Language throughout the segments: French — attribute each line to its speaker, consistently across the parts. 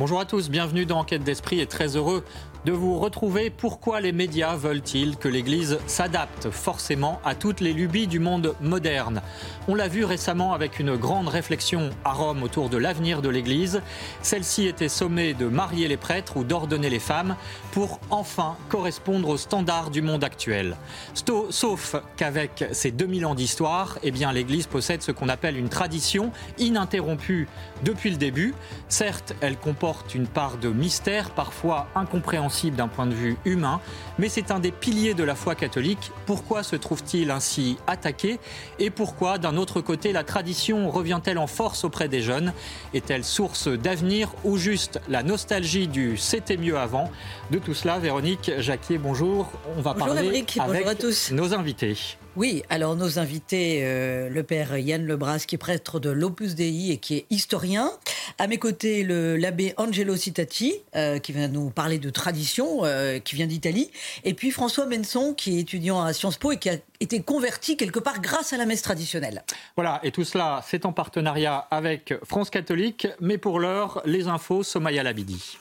Speaker 1: Bonjour à tous, bienvenue dans Enquête d'Esprit et très heureux de vous retrouver. Pourquoi les médias veulent-ils que l'Église s'adapte forcément à toutes les lubies du monde moderne? On l'a vu récemment avec une grande réflexion à Rome autour de l'avenir de l'Église. Celle-ci était sommée de marier les prêtres ou d'ordonner les femmes pour enfin correspondre aux standards du monde actuel. Sauf qu'avec ses 2000 ans d'histoire, eh bien l'Église possède ce qu'on appelle une tradition ininterrompue depuis le début. Certes, elle comporte une part de mystère, parfois incompréhensible d'un point de vue humain, mais c'est un des piliers de la foi catholique. Pourquoi se trouve-t-il ainsi attaqué Et pourquoi, d'un autre côté, la tradition revient-elle en force auprès des jeunes? Est-elle source d'avenir ou juste la nostalgie du c'était mieux avant? De tout cela, Véronique Jacquier, bonjour.
Speaker 2: On va parler avec à tous.
Speaker 1: nos invités.
Speaker 2: Oui, alors nos invités, euh, le père Yann Lebras, qui est prêtre de l'Opus Dei et qui est historien. À mes côtés, l'abbé Angelo Citati, euh, qui vient nous parler de tradition, euh, qui vient d'Italie. Et puis François Benson, qui est étudiant à Sciences Po et qui a été converti quelque part grâce à la messe traditionnelle.
Speaker 1: Voilà, et tout cela, c'est en partenariat avec France catholique. Mais pour l'heure, les infos, Somaya Labidi.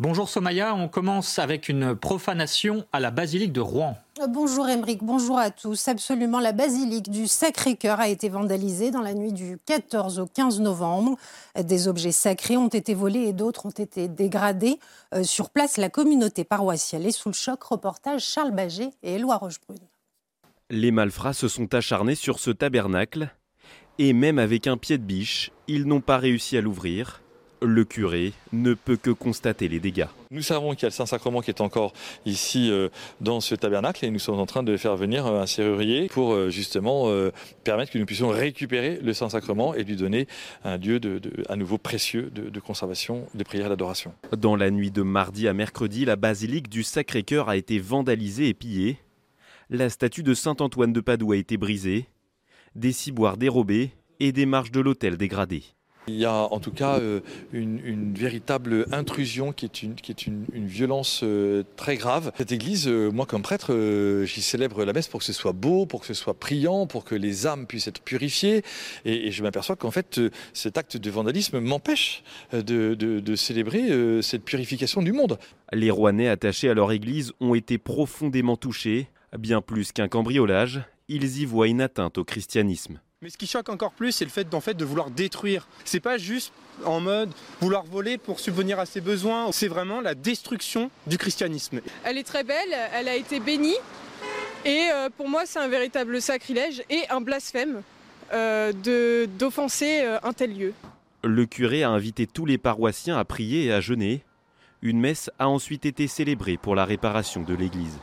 Speaker 1: Bonjour Somaya, on commence avec une profanation à la basilique de Rouen.
Speaker 3: Bonjour Émeric, bonjour à tous. Absolument, la basilique du Sacré-Cœur a été vandalisée dans la nuit du 14 au 15 novembre. Des objets sacrés ont été volés et d'autres ont été dégradés. Euh, sur place, la communauté paroissiale est sous le choc. Reportage Charles Baget et Éloi Rochebrune.
Speaker 4: Les malfrats se sont acharnés sur ce tabernacle et même avec un pied de biche, ils n'ont pas réussi à l'ouvrir. Le curé ne peut que constater les dégâts.
Speaker 5: Nous savons qu'il y a le Saint-Sacrement qui est encore ici euh, dans ce tabernacle et nous sommes en train de faire venir euh, un serrurier pour euh, justement permettre que nous puissions récupérer le Saint-Sacrement et lui donner un lieu de, à nouveau précieux de, de conservation, de prière et d'adoration.
Speaker 4: Dans la nuit de mardi à mercredi, la basilique du Sacré-Cœur a été vandalisée et pillée. La statue de Saint-Antoine de Padoue a été brisée, des ciboires dérobés et des marches de l'autel dégradées.
Speaker 5: Il y a en tout cas euh, une, véritable intrusion qui est une, violence euh, très grave. Cette église, euh, moi comme prêtre, j'y célèbre la messe pour que ce soit beau, pour que ce soit priant, pour que les âmes puissent être purifiées. Et, je m'aperçois qu'en fait, cet acte de vandalisme m'empêche de, de, célébrer cette purification du monde.
Speaker 4: Les Rouennais attachés à leur église ont été profondément touchés. Bien plus qu'un cambriolage, ils y voient une atteinte au christianisme.
Speaker 6: Mais ce qui choque encore plus, c'est le fait, fait de vouloir détruire. C'est pas juste en mode vouloir voler pour subvenir à ses besoins, c'est vraiment la destruction du christianisme.
Speaker 7: Elle est très belle, elle a été bénie, et euh, pour moi c'est un véritable sacrilège et un blasphème euh, d'offenser euh, un tel lieu.
Speaker 4: Le curé a invité tous les paroissiens à prier et à jeûner. Une messe a ensuite été célébrée pour la réparation de l'église.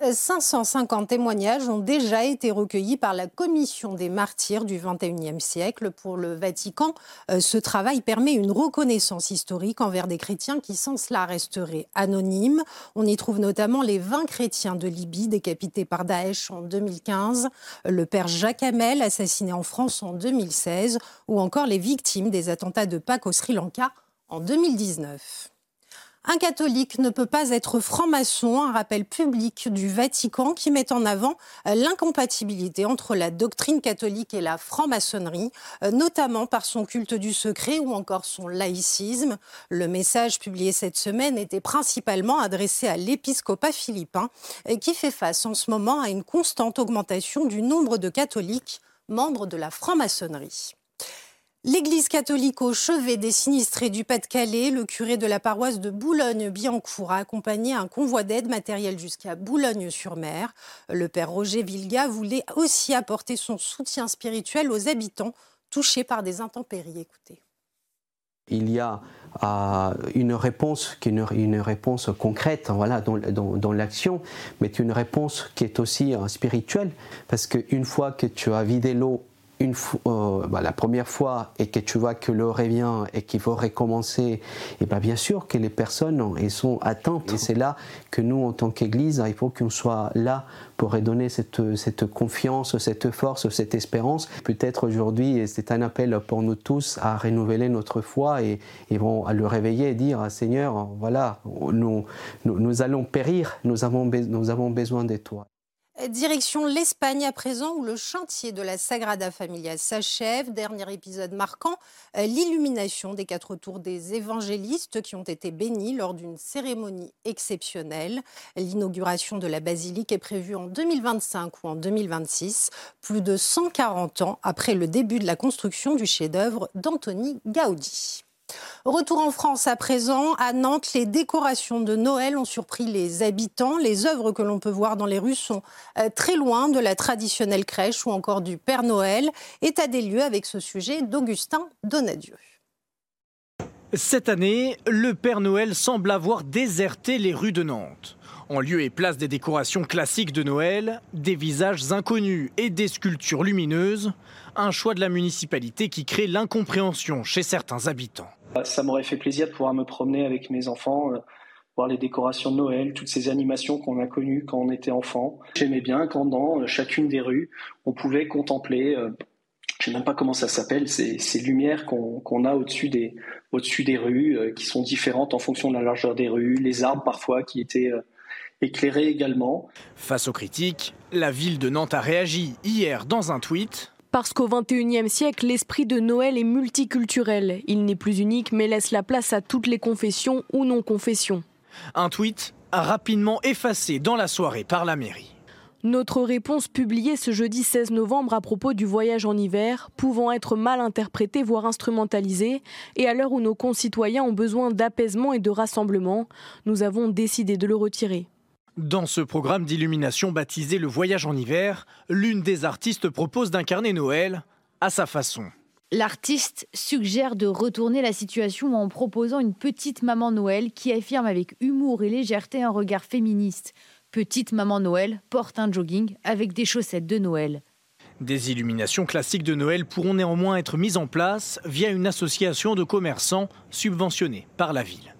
Speaker 3: 550 témoignages ont déjà été recueillis par la Commission des martyrs du XXIe siècle pour le Vatican. Euh, ce travail permet une reconnaissance historique envers des chrétiens qui sans cela resteraient anonymes. On y trouve notamment les 20 chrétiens de Libye décapités par Daesh en 2015, le père Jacques Hamel assassiné en France en 2016 ou encore les victimes des attentats de Pâques au Sri Lanka en 2019. Un catholique ne peut pas être franc-maçon, un rappel public du Vatican qui met en avant euh, l'incompatibilité entre la doctrine catholique et la franc-maçonnerie, euh, notamment par son culte du secret ou encore son laïcisme. Le message publié cette semaine était principalement adressé à l'épiscopat philippin euh, qui fait face en ce moment à une constante augmentation du nombre de catholiques membres de la franc-maçonnerie. L'église catholique au chevet des sinistrés du Pas-de-Calais, le curé de la paroisse de Boulogne-Billancourt a accompagné un convoi d'aide matérielle jusqu'à Boulogne-sur-Mer. Le père Roger Vilga voulait aussi apporter son soutien spirituel aux habitants touchés par des intempéries.
Speaker 8: Il y a euh, une réponse concrète dans l'action, mais une réponse qui est aussi euh, spirituelle, parce qu'une fois que tu as vidé l'eau une euh, bah, la première fois et que tu vois que le revient et qu'il faut recommencer, et bah, bien sûr que les personnes elles sont attentes. Et c'est là que nous, en tant qu'Église, il faut qu'on soit là pour redonner cette, cette confiance, cette force, cette espérance. Peut-être aujourd'hui, c'est un appel pour nous tous à renouveler notre foi et, et à le réveiller et dire Seigneur, voilà, nous, nous, nous allons périr, nous avons, nous avons besoin de toi.
Speaker 3: Direction l'Espagne à présent, où le chantier de la Sagrada Familia s'achève. Dernier épisode marquant, euh, l'illumination des quatre tours des évangélistes qui ont été bénis lors d'une cérémonie exceptionnelle. L'inauguration de la basilique est prévue en 2025 ou en 2026, plus de 140 ans après le début de la construction du chef-d'œuvre d'Anthony Gaudi. Retour en France à présent. À Nantes, les décorations de Noël ont surpris les habitants. Les œuvres que l'on peut voir dans les rues sont euh, très loin de la traditionnelle crèche ou encore du Père Noël. État des lieux avec ce sujet d'Augustin Donadieu.
Speaker 9: Cette année, le Père Noël semble avoir déserté les rues de Nantes. En lieu et place des décorations classiques de Noël, des visages inconnus et des sculptures lumineuses, un choix de la municipalité qui crée l'incompréhension chez certains habitants.
Speaker 10: Ça m'aurait fait plaisir de pouvoir me promener avec mes enfants, euh, voir les décorations de Noël, toutes ces animations qu'on a connues quand on était enfant. J'aimais bien quand dans euh, chacune des rues, on pouvait contempler, euh, je ne sais même pas comment ça s'appelle, ces, lumières qu'on a au-dessus des, au des rues, qui sont différentes en fonction de la largeur des rues, les arbres parfois qui étaient éclairés également.
Speaker 9: Face aux critiques, la ville de Nantes a réagi hier dans un tweet.
Speaker 11: Parce qu'au XXIe siècle, l'esprit de Noël est multiculturel. Il n'est plus unique, mais laisse la place à toutes les confessions ou non-confessions.
Speaker 9: Un tweet rapidement effacé dans la soirée par la mairie.
Speaker 11: Notre réponse publiée ce jeudi 16 novembre à propos du voyage en hiver, pouvant être mal interprétée, voire instrumentalisée, et à l'heure où nos concitoyens ont besoin d'apaisement et de rassemblement, nous avons décidé de le retirer.
Speaker 9: Dans ce programme d'illumination baptisé Le Voyage en hiver, l'une des artistes propose d'incarner Noël à sa façon.
Speaker 12: L'artiste suggère de retourner la situation en proposant une petite maman Noël qui affirme avec humour et légèreté un regard féministe. Petite maman Noël porte un jogging avec des chaussettes de Noël.
Speaker 9: Des illuminations classiques de Noël pourront néanmoins être mises en place via une association de commerçants subventionnée par la ville.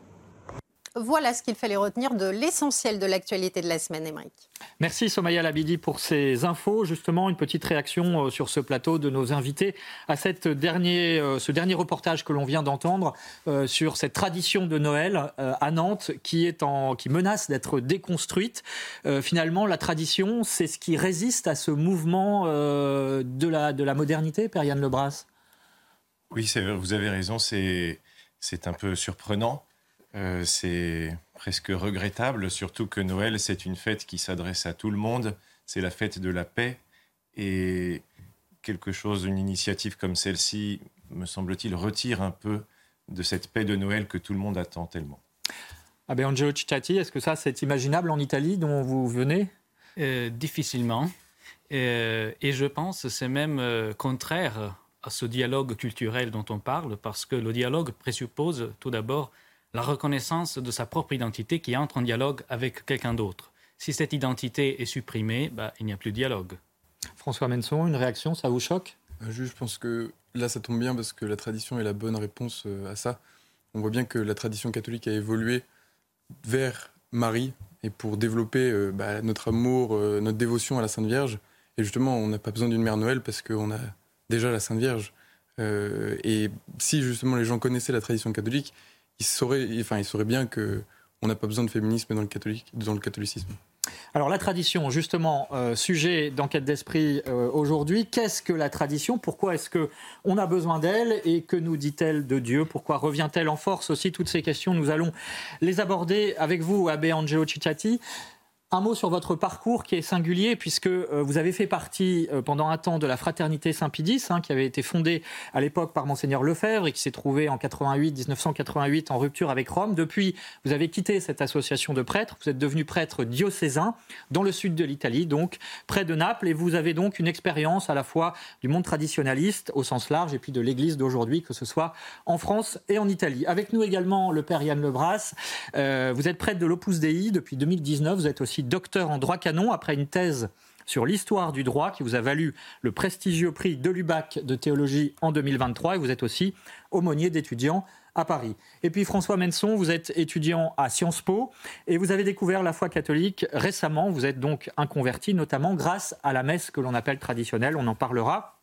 Speaker 3: Voilà ce qu'il fallait retenir de l'essentiel de l'actualité de la semaine, Émeric.
Speaker 1: Merci Somaya Labidi pour ces infos. Justement, une petite réaction euh, sur ce plateau de nos invités à cette dernier, euh, ce dernier reportage que l'on vient d'entendre euh, sur cette tradition de Noël à Nantes qui, est en, qui menace d'être déconstruite. finalement, la tradition, c'est ce qui résiste à ce mouvement de, la, de la modernité, Père Yann Lebras?
Speaker 13: Oui, vous avez raison, c'est un peu surprenant. Euh, c'est presque regrettable, surtout que Noël, c'est une fête qui s'adresse à tout le monde, c'est la fête de la paix, et quelque chose, une initiative comme celle-ci, me semble-t-il, retire un peu de cette paix de Noël que tout le monde attend tellement.
Speaker 1: Abbé Angelo Ciccati, est-ce que ça, c'est imaginable en Italie, dont vous venez?
Speaker 14: Euh, Difficilement. Euh, et je pense que c'est même contraire à ce dialogue culturel dont on parle, parce que le dialogue présuppose tout d'abord la reconnaissance de sa propre identité qui entre en dialogue avec quelqu'un d'autre. Si cette identité est supprimée, bah, il n'y a plus de dialogue.
Speaker 1: François Menson, une réaction, ça vous choque?
Speaker 15: Euh, Je pense que là, ça tombe bien parce que la tradition est la bonne réponse euh, à ça. On voit bien que la tradition catholique a évolué vers Marie et pour développer euh, bah, notre amour, notre dévotion à la Sainte Vierge. Et justement, on n'a pas besoin d'une mère Noël parce qu'on a déjà la Sainte Vierge. et si justement les gens connaissaient la tradition catholique, il saurait, enfin, il saurait bien que on n'a pas besoin de féminisme dans le, dans le catholicisme.
Speaker 1: Alors la tradition, justement, euh, sujet d'enquête d'esprit euh, aujourd'hui. Qu'est-ce que la tradition? Pourquoi est-ce que on a besoin d'elle? Et que nous dit-elle de Dieu? Pourquoi revient-elle en force? Aussi Toutes ces questions, nous allons les aborder avec vous, Abbé Angelo Cicciati. Un mot sur votre parcours qui est singulier puisque euh, vous avez fait partie euh, pendant un temps de la fraternité Saint-Pédis hein, qui avait été fondée à l'époque par monseigneur Lefebvre et qui s'est trouvée en 88 1988 en rupture avec Rome. Depuis, vous avez quitté cette association de prêtres, vous êtes devenu prêtre diocésain dans le sud de l'Italie, donc près de Naples et vous avez donc une expérience à la fois du monde traditionnaliste au sens large et puis de l'église d'aujourd'hui que ce soit en France et en Italie. Avec nous également le père Yann Lebras. Euh, vous êtes prêtre de l'Opus Dei depuis 2019, vous êtes aussi docteur en droit canon après une thèse sur l'histoire du droit qui vous a valu le prestigieux prix de l'UBAC de théologie en 2023 et vous êtes aussi aumônier d'étudiants à Paris. Et puis François Menson, vous êtes étudiant à Sciences Po et vous avez découvert la foi catholique récemment. Vous êtes donc un converti, notamment grâce à la messe que l'on appelle traditionnelle. On en parlera.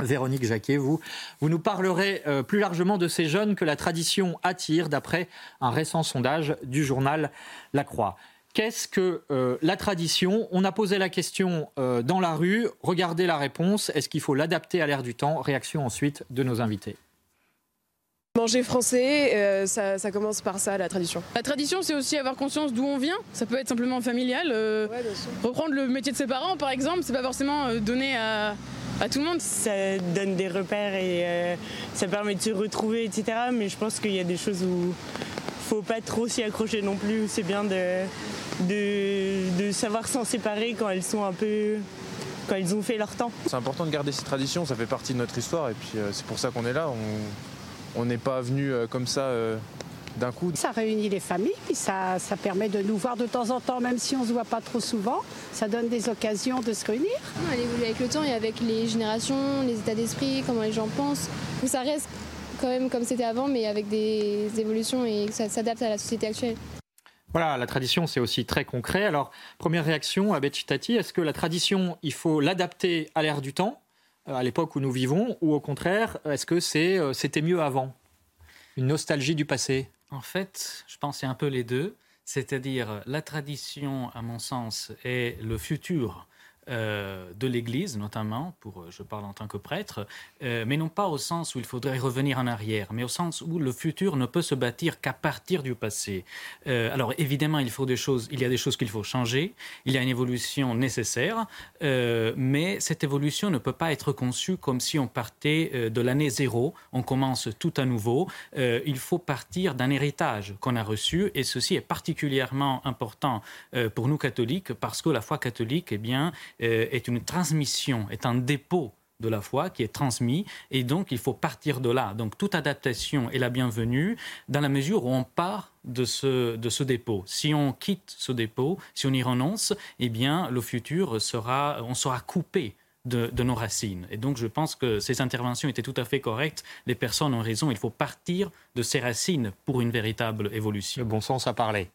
Speaker 1: Véronique Jacquet, vous, vous nous parlerez euh, plus largement de ces jeunes que la tradition attire, d'après un récent sondage du journal La Croix. Qu'est-ce que euh, la tradition? On a posé la question euh, dans la rue. Regardez la réponse. Est-ce qu'il faut l'adapter à l'ère du temps? Réaction ensuite de nos invités.
Speaker 16: Manger français, euh, ça, commence par ça, la tradition. La tradition, c'est aussi avoir conscience d'où on vient. Ça peut être simplement familial. Euh, reprendre le métier de ses parents, par exemple, c'est pas forcément euh, donné à, tout le monde.
Speaker 17: Ça donne des repères et ça permet de se retrouver, etc. Mais je pense qu'il y a des choses où faut pas trop s'y accrocher non plus. C'est bien de, de, savoir s'en séparer quand elles sont un peu quand ils ont fait leur temps.
Speaker 18: C'est important de garder ces traditions, ça fait partie de notre histoire et puis c'est pour ça qu'on est là. On n'est pas venu euh, comme ça euh, d'un coup.
Speaker 19: Ça réunit les familles, ça, ça permet de nous voir de temps en temps, même si on ne se voit pas trop souvent. Ça donne des occasions de se réunir.
Speaker 20: Elle évolue avec le temps et avec les générations, les états d'esprit, comment les gens pensent. ça reste quand même comme c'était avant, mais avec des évolutions et ça s'adapte à la société actuelle.
Speaker 1: Voilà, la tradition, c'est aussi très concret. Alors, première réaction à Betchitati, est-ce que la tradition, il faut l'adapter à l'ère du temps euh, à l'époque où nous vivons, ou au contraire, est-ce que c'est, euh, c'était mieux avant? Une nostalgie du passé?
Speaker 14: En fait, je pense c'est un peu les deux. C'est-à-dire, la tradition, à mon sens, est le futur euh, de l'Église, notamment, pour, euh, je parle en tant que prêtre, euh, mais non pas au sens où il faudrait revenir en arrière, mais au sens où le futur ne peut se bâtir qu'à partir du passé. alors évidemment, il, faut des choses, il y a des choses qu'il faut changer, il y a une évolution nécessaire, mais cette évolution ne peut pas être conçue comme si on partait de l'année zéro, on commence tout à nouveau. il faut partir d'un héritage qu'on a reçu, et ceci est particulièrement important pour nous catholiques, parce que la foi catholique, eh bien, est une transmission, est un dépôt de la foi qui est transmis et donc il faut partir de là. Donc toute adaptation est la bienvenue dans la mesure où on part de ce, de ce dépôt. Si on quitte ce dépôt, si on y renonce, eh bien le futur sera, on sera coupé de, de, nos racines. Et donc je pense que ces interventions étaient tout à fait correctes. Les personnes ont raison, il faut partir de ces racines pour une véritable évolution.
Speaker 1: Le bon sens à parler.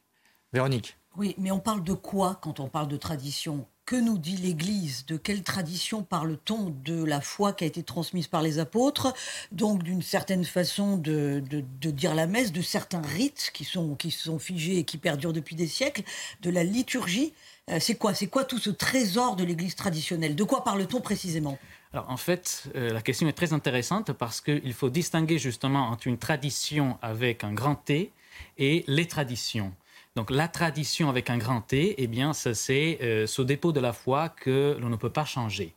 Speaker 1: Véronique.
Speaker 2: Oui, mais on parle de quoi quand on parle de tradition? Que nous dit l'Église? De quelle tradition parle-t-on De la foi qui a été transmise par les apôtres, donc d'une certaine façon de, dire la messe, de certains rites qui sont, qui sont figés et qui perdurent depuis des siècles, de la liturgie. Euh, c'est quoi C'est quoi tout ce trésor de l'Église traditionnelle? De quoi parle-t-on précisément?
Speaker 14: Alors en fait, euh, la question est très intéressante parce qu'il faut distinguer justement entre une tradition avec un grand T et les traditions. Donc la tradition avec un grand T, eh bien, c'est euh, ce dépôt de la foi que l'on ne peut pas changer.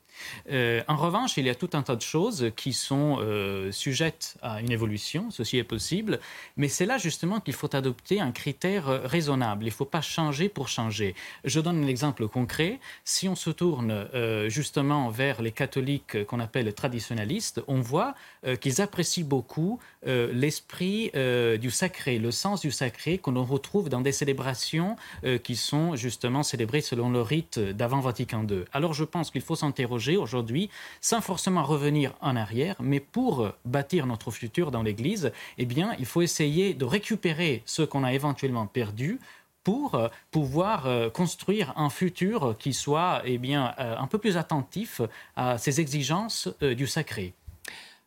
Speaker 14: Euh, en revanche, il y a tout un tas de choses qui sont euh, sujettes à une évolution, ceci est possible, mais c'est là justement qu'il faut adopter un critère euh, raisonnable. Il ne faut pas changer pour changer. Je donne un exemple concret. Si on se tourne justement vers les catholiques qu'on appelle traditionnalistes, on voit qu'ils apprécient beaucoup l'esprit du sacré, le sens du sacré qu'on retrouve dans des célébrations qui sont justement célébrées selon le rite d'avant Vatican II. Alors je pense qu'il faut s'interroger aujourd'hui, sans forcément revenir en arrière, mais pour bâtir notre futur dans l'Église, eh bien, il faut essayer de récupérer ce qu'on a éventuellement perdu pour euh, pouvoir euh, construire un futur qui soit eh bien, euh, un peu plus attentif à ces exigences du sacré.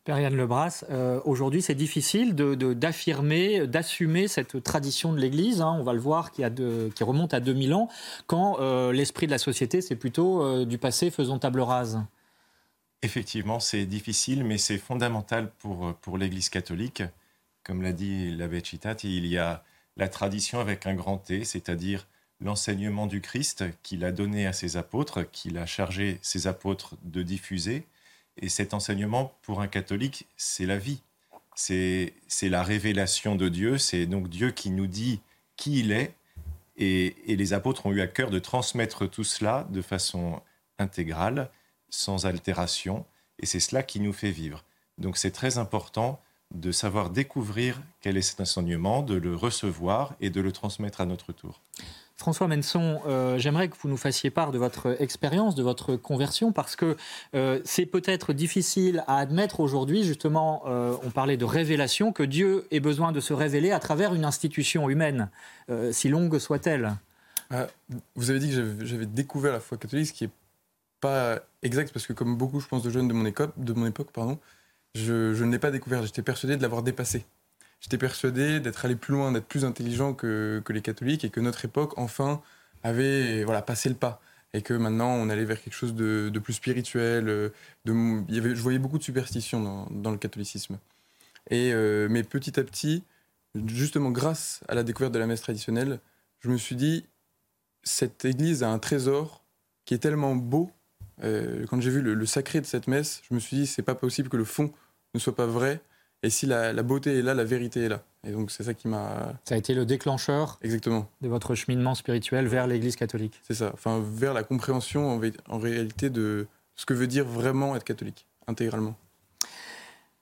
Speaker 1: Père Yann Lebras, euh, aujourd'hui c'est difficile d'affirmer, d'assumer cette tradition de l'Église, hein. on va le voir, qui, a qui, remonte à 2000 ans, quand euh, l'esprit de la société c'est plutôt euh, du passé faisons table rase.
Speaker 13: Effectivement, c'est difficile, mais c'est fondamental pour, pour l'Église catholique. Comme l'a dit l'abbé Cittati, il y a la tradition avec un grand T, c'est-à-dire l'enseignement du Christ qu'il a donné à ses apôtres, qu'il a chargé ses apôtres de diffuser et cet enseignement, pour un catholique, c'est la vie. C'est la révélation de Dieu. C'est donc Dieu qui nous dit qui il est. Et, les apôtres ont eu à cœur de transmettre tout cela de façon intégrale, sans altération. Et c'est cela qui nous fait vivre. Donc c'est très important de savoir découvrir quel est cet enseignement, de le recevoir et de le transmettre à notre tour.
Speaker 1: François Menson, euh, j'aimerais que vous nous fassiez part de votre expérience, de votre conversion, parce que euh, c'est peut-être difficile à admettre aujourd'hui, justement, euh, on parlait de révélation, que Dieu ait besoin de se révéler à travers une institution humaine, si longue soit-elle.
Speaker 15: Vous avez dit que j'avais découvert la foi catholique, ce qui n'est pas exact, parce que comme beaucoup, je pense, de jeunes de mon, époque, de mon époque pardon, je, je ne l'ai pas découvert, j'étais persuadé de l'avoir dépassé j'étais persuadé d'être allé plus loin, d'être plus intelligent que, les catholiques et que notre époque, enfin, avait voilà, passé le pas. Et que maintenant, on allait vers quelque chose de, plus spirituel. Avait, je voyais beaucoup de superstitions dans, le catholicisme. Et, euh, mais petit à petit, justement grâce à la découverte de la messe traditionnelle, je me suis dit, cette église a un trésor qui est tellement beau. Euh, quand j'ai vu le, le, sacré de cette messe, je me suis dit, c'est pas possible que le fond ne soit pas vrai et si la, beauté est là, la vérité est là. Et donc c'est ça qui m'a.
Speaker 1: Ça a été le déclencheur.
Speaker 15: Exactement.
Speaker 1: De votre cheminement spirituel vers l'Église catholique.
Speaker 15: C'est ça. Enfin, vers la compréhension en, réalité de ce que veut dire vraiment être catholique, intégralement.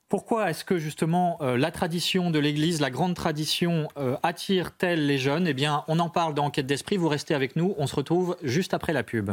Speaker 1: Pourquoi est-ce que justement euh, la tradition de l'Église, la grande tradition, euh, attire-t-elle les jeunes? Eh bien, on en parle dans Enquête d'esprit. Vous restez avec nous. On se retrouve juste après la pub.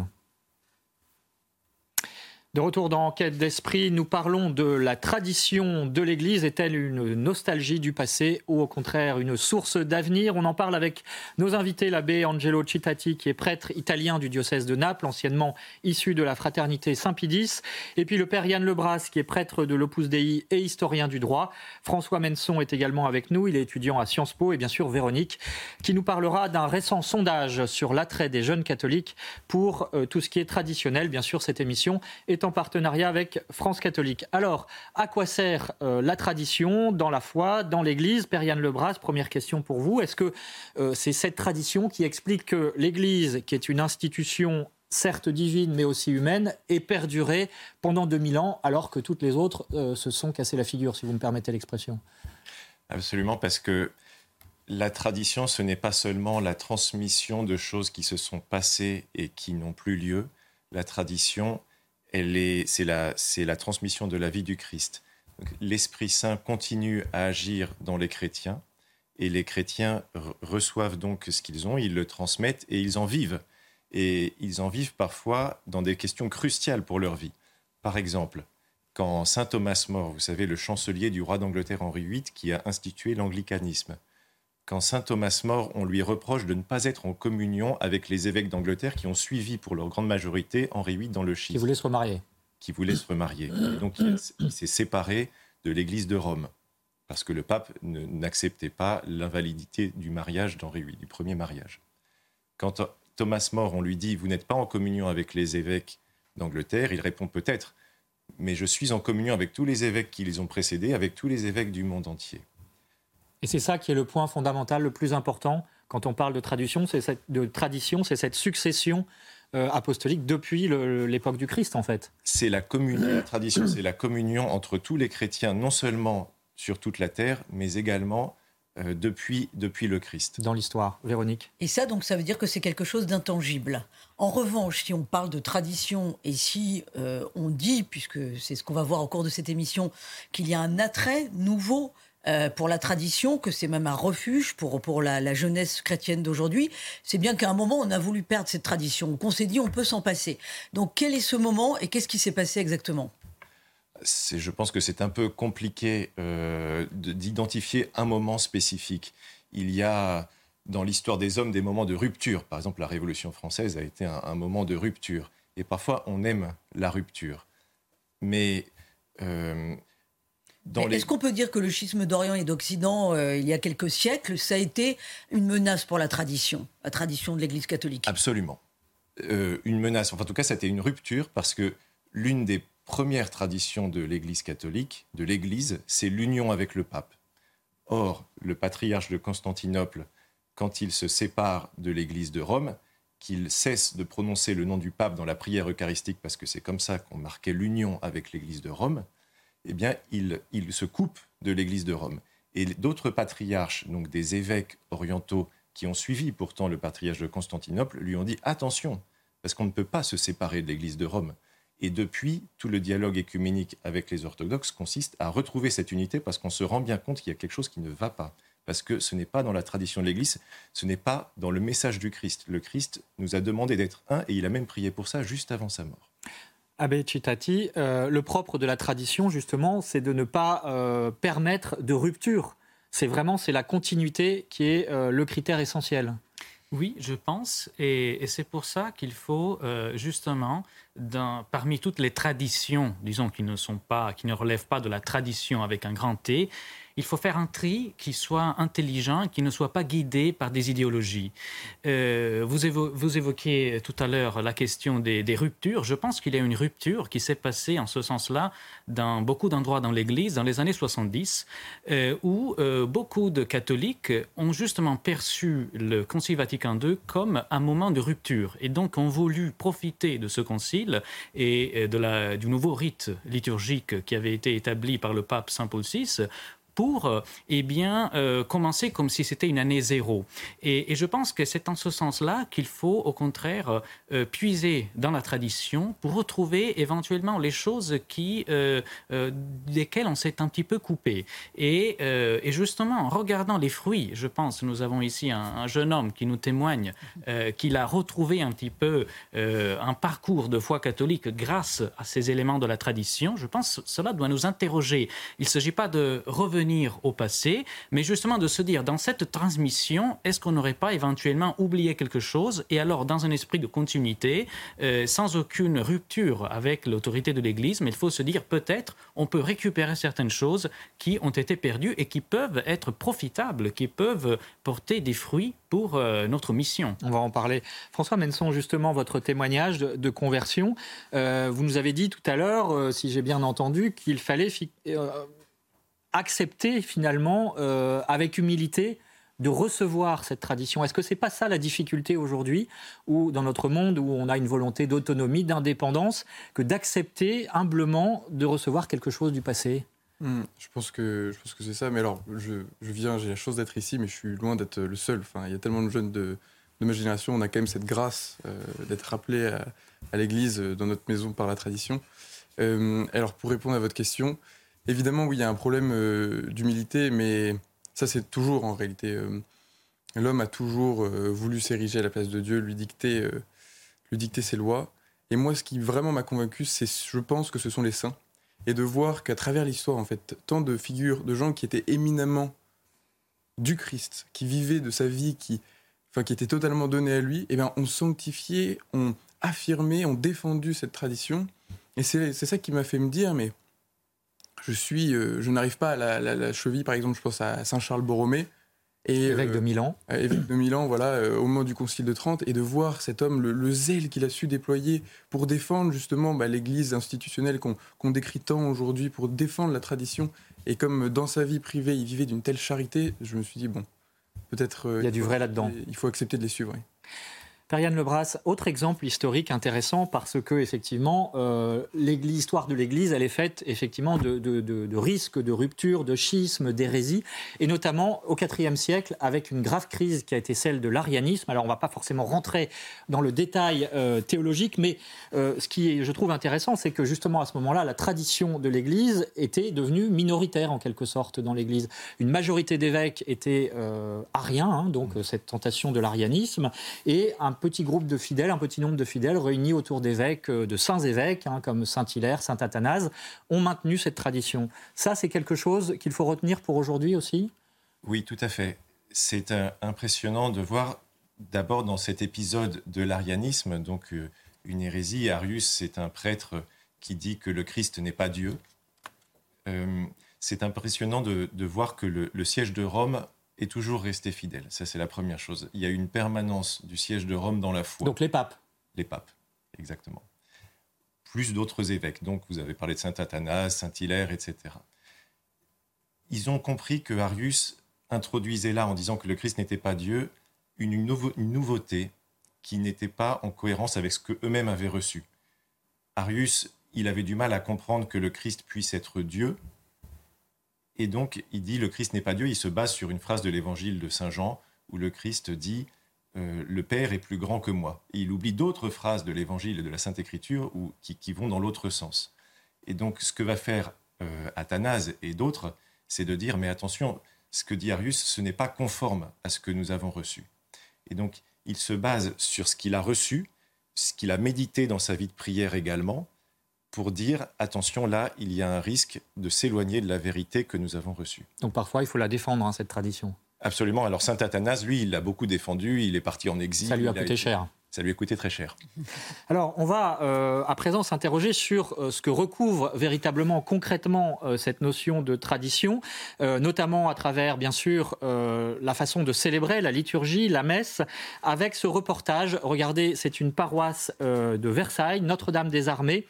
Speaker 1: De retour dans Enquête d'esprit, nous parlons de la tradition de l'Église. Est-elle une nostalgie du passé ou au contraire une source d'avenir? On en parle avec nos invités, l'abbé Angelo Cittati, qui est prêtre italien du diocèse de Naples, anciennement issu de la fraternité Saint-Pidis, et puis le père Yann Lebras, qui est prêtre de l'Opus Dei et historien du droit. François Menson est également avec nous, il est étudiant à Sciences Po, et bien sûr Véronique, qui nous parlera d'un récent sondage sur l'attrait des jeunes catholiques pour euh, tout ce qui est traditionnel. Bien sûr, cette émission est en partenariat avec France catholique. Alors, à quoi sert euh, la tradition dans la foi, dans l'Église? Père Yann Lebras, première question pour vous. Est-ce que euh, c'est cette tradition qui explique que l'Église, qui est une institution certes divine mais aussi humaine, ait perduré pendant 2000 ans alors que toutes les autres euh, se sont cassées la figure, si vous me permettez l'expression?
Speaker 13: Absolument, parce que la tradition, ce n'est pas seulement la transmission de choses qui se sont passées et qui n'ont plus lieu. La tradition, c'est la, la transmission de la vie du Christ. L'Esprit Saint continue à agir dans les chrétiens et les chrétiens reçoivent donc ce qu'ils ont, ils le transmettent et ils en vivent. Et ils en vivent parfois dans des questions cruciales pour leur vie. Par exemple, quand Saint Thomas mort, vous savez, le chancelier du roi d'Angleterre Henri VIII qui a institué l'anglicanisme, quand saint Thomas mort, on lui reproche de ne pas être en communion avec les évêques d'Angleterre qui ont suivi pour leur grande majorité Henri VIII dans le schisme.
Speaker 1: Qui voulaient se remarier.
Speaker 13: Qui voulaient se remarier. Et donc il, s'est séparé de l'Église de Rome parce que le pape n'acceptait pas l'invalidité du mariage d'Henri VIII, du premier mariage. Quand Thomas mort, on lui dit Vous n'êtes pas en communion avec les évêques d'Angleterre, il répond peut-être Mais je suis en communion avec tous les évêques qui les ont précédés, avec tous les évêques du monde entier.
Speaker 1: Et c'est ça qui est le point fondamental, le plus important quand on parle de tradition, c'est cette, de tradition, c'est cette succession euh, apostolique depuis l'époque du Christ, en fait.
Speaker 13: C'est la, la tradition, c'est la communion entre tous les chrétiens, non seulement sur toute la terre, mais également euh, depuis, depuis le Christ.
Speaker 1: Dans l'histoire, Véronique.
Speaker 2: Et ça, donc, ça veut dire que c'est quelque chose d'intangible. En revanche, si on parle de tradition et si euh, on dit, puisque c'est ce qu'on va voir au cours de cette émission, qu'il y a un attrait nouveau euh, pour la tradition, que c'est même un refuge pour, pour la, jeunesse chrétienne d'aujourd'hui, c'est bien qu'à un moment, on a voulu perdre cette tradition, qu'on s'est dit on peut s'en passer. Donc quel est ce moment et qu'est-ce qui s'est passé exactement?
Speaker 13: Je pense que c'est un peu compliqué euh, d'identifier un moment spécifique. Il y a dans l'histoire des hommes des moments de rupture. Par exemple, la Révolution française a été un, moment de rupture. Et parfois, on aime la rupture. Mais euh,
Speaker 2: est-ce qu'on peut dire que le schisme d'Orient et d'Occident, euh, il y a quelques siècles, ça a été une menace pour la tradition, la tradition de l'Église catholique?
Speaker 13: Absolument. Euh, une menace, enfin en tout cas, ça a été une rupture parce que l'une des premières traditions de l'Église catholique, de l'Église, c'est l'union avec le pape. Or, le patriarche de Constantinople, quand il se sépare de l'Église de Rome, qu'il cesse de prononcer le nom du pape dans la prière eucharistique parce que c'est comme ça qu'on marquait l'union avec l'Église de Rome, eh bien, il, se coupe de l'Église de Rome. Et d'autres patriarches, donc des évêques orientaux qui ont suivi pourtant le patriarche de Constantinople, lui ont dit attention, parce qu'on ne peut pas se séparer de l'Église de Rome. Et depuis, tout le dialogue écuménique avec les orthodoxes consiste à retrouver cette unité parce qu'on se rend bien compte qu'il y a quelque chose qui ne va pas. parce que ce n'est pas dans la tradition de l'Église, ce n'est pas dans le message du Christ. Le Christ nous a demandé d'être un et il a même prié pour ça juste avant sa mort.
Speaker 1: Abbé Chitati, euh, le propre de la tradition, justement, c'est de ne pas euh, permettre de rupture. C'est vraiment c'est la continuité qui est euh, le critère essentiel.
Speaker 14: Oui, je pense, et, c'est pour ça qu'il faut justement, parmi toutes les traditions, disons ne sont pas, qui ne relèvent pas de la tradition avec un grand T, il faut faire un tri qui soit intelligent, qui ne soit pas guidé par des idéologies. Euh, vous, vous, évoquiez tout à l'heure la question des, ruptures. Je pense qu'il y a une rupture qui s'est passée en ce sens-là dans beaucoup d'endroits dans l'Église dans les années 70, euh, où euh, beaucoup de catholiques ont justement perçu le Concile Vatican II comme un moment de rupture et donc ont voulu profiter de ce concile et de la, du nouveau rite liturgique qui avait été établi par le pape Saint Paul VI pour euh, eh bien, euh, commencer comme si c'était une année zéro. Et, je pense que c'est en ce sens-là qu'il faut, au contraire, euh, puiser dans la tradition pour retrouver éventuellement les choses qui, desquelles on s'est un petit peu coupé. Et, justement, en regardant les fruits, je pense, nous avons ici un, jeune homme qui nous témoigne qu'il a retrouvé un petit peu un parcours de foi catholique grâce à ces éléments de la tradition. Je pense que cela doit nous interroger. Il ne s'agit pas de revenir au passé, mais justement de se dire, dans cette transmission, est-ce qu'on n'aurait pas éventuellement oublié quelque chose Et alors, dans un esprit de continuité, euh, sans aucune rupture avec l'autorité de l'Église, mais il faut se dire, peut-être, on peut récupérer certaines choses qui ont été perdues et qui peuvent être profitables, qui peuvent porter des fruits pour euh, notre mission.
Speaker 1: On va en parler. François Menson, justement, votre témoignage de, conversion, euh, vous nous avez dit tout à l'heure, si j'ai bien entendu, qu'il fallait accepter finalement, euh, avec humilité, de recevoir cette tradition. Est-ce que c'est pas ça la difficulté aujourd'hui, ou dans notre monde où on a une volonté d'autonomie, d'indépendance, que d'accepter humblement de recevoir quelque chose du passé?
Speaker 15: Hmm, je pense que je pense que c'est ça. Mais alors, je, viens, j'ai la chance d'être ici, mais je suis loin d'être le seul. Enfin, il y a tellement de jeunes de, ma génération, on a quand même cette grâce euh, d'être rappelé à, l'Église euh, dans notre maison par la tradition. alors, pour répondre à votre question, Évidemment, oui, il y a un problème euh, d'humilité, mais ça, c'est toujours en réalité. Euh, l'homme a toujours euh, voulu s'ériger à la place de Dieu, lui dicter, lui dicter ses lois. Et moi, ce qui vraiment m'a convaincu, c'est, je pense que ce sont les saints. Et de voir qu'à travers l'histoire, en fait, tant de figures de gens qui étaient éminemment du Christ, qui vivaient de sa vie, qui, enfin, qui étaient totalement donnés à lui, eh bien, ont sanctifié, ont affirmé, ont défendu cette tradition. Et c'est ça qui m'a fait me dire, mais je suis, euh, je n'arrive pas à la, cheville, par exemple, je pense à Saint Charles Borromée.
Speaker 1: Et, évêque de Milan.
Speaker 15: Euh, évêque de Milan, voilà, euh, au moment du Concile de Trente, et de voir cet homme, le, zèle qu'il a su déployer pour défendre justement bah, l'Église institutionnelle qu'on décrit tant aujourd'hui, pour défendre la tradition. Et comme dans sa vie privée, il vivait d'une telle charité, je me suis dit, bon, peut-être...
Speaker 1: il y a du vrai là-dedans.
Speaker 15: Il faut accepter de les suivre.
Speaker 1: Periane Lebras, autre exemple historique intéressant parce que effectivement, euh, l'histoire de l'Église, elle est faite effectivement de, de, risques, de ruptures, de schismes, d'hérésie, et notamment au IVe siècle avec une grave crise qui a été celle de l'arianisme. Alors on ne va pas forcément rentrer dans le détail euh, théologique, mais euh, ce qui est, je trouve intéressant, c'est que justement à ce moment-là, la tradition de l'Église était devenue minoritaire en quelque sorte dans l'Église. Une majorité d'évêques étaient ariens, hein, donc cette tentation de l'arianisme, et un petit groupe de fidèles, un petit nombre de fidèles réunis autour d'évêques, euh, de saints évêques, hein, comme Saint Hilaire, Saint Athanase, ont maintenu cette tradition. Ça, c'est quelque chose qu'il faut retenir pour aujourd'hui aussi?
Speaker 13: Oui, tout à fait. C'est impressionnant de voir d'abord dans cet épisode de l'arianisme, donc euh, une hérésie. Arius, c'est un prêtre qui dit que le Christ n'est pas Dieu. Euh, c'est impressionnant de, voir que le, siège de Rome est toujours resté fidèle. Ça, c'est la première chose. Il y a une permanence du siège de Rome dans la foi.
Speaker 1: Donc les papes
Speaker 13: Les papes, exactement. Plus d'autres évêques. Donc vous avez parlé de Saint Athanase, Saint Hilaire, etc. Ils ont compris que Arius introduisait là, en disant que le Christ n'était pas Dieu, une, une nouveauté qui n'était pas en cohérence avec ce qu'eux-mêmes avaient reçu. Arius, il avait du mal à comprendre que le Christ puisse être Dieu, et donc, il dit le Christ n'est pas Dieu. Il se base sur une phrase de l'évangile de Saint Jean où le Christ dit euh, Le Père est plus grand que moi. Et il oublie d'autres phrases de l'évangile et de la Sainte Écriture qui, vont dans l'autre sens. Et donc, ce que va faire euh, Athanase et d'autres, c'est de dire Mais attention, ce que dit Arius, ce n'est pas conforme à ce que nous avons reçu. Et donc, il se base sur ce qu'il a reçu, ce qu'il a médité dans sa vie de prière également, pour dire attention, là, il y a un risque de s'éloigner de la vérité que nous avons reçue.
Speaker 1: Donc parfois, il faut la défendre, hein, cette tradition.
Speaker 13: Absolument. Alors Saint Athanas, lui, il l'a beaucoup défendu, il est parti en exil.
Speaker 1: Ça lui a coûté cher.
Speaker 13: Ça lui a coûté très cher.
Speaker 1: Alors, on va euh, à présent s'interroger sur euh, ce que recouvre véritablement, concrètement, euh, cette notion de tradition, notamment à travers, bien sûr, la façon de célébrer la liturgie, la messe, avec ce reportage. Regardez, c'est une paroisse de Versailles, Notre-Dame des Armées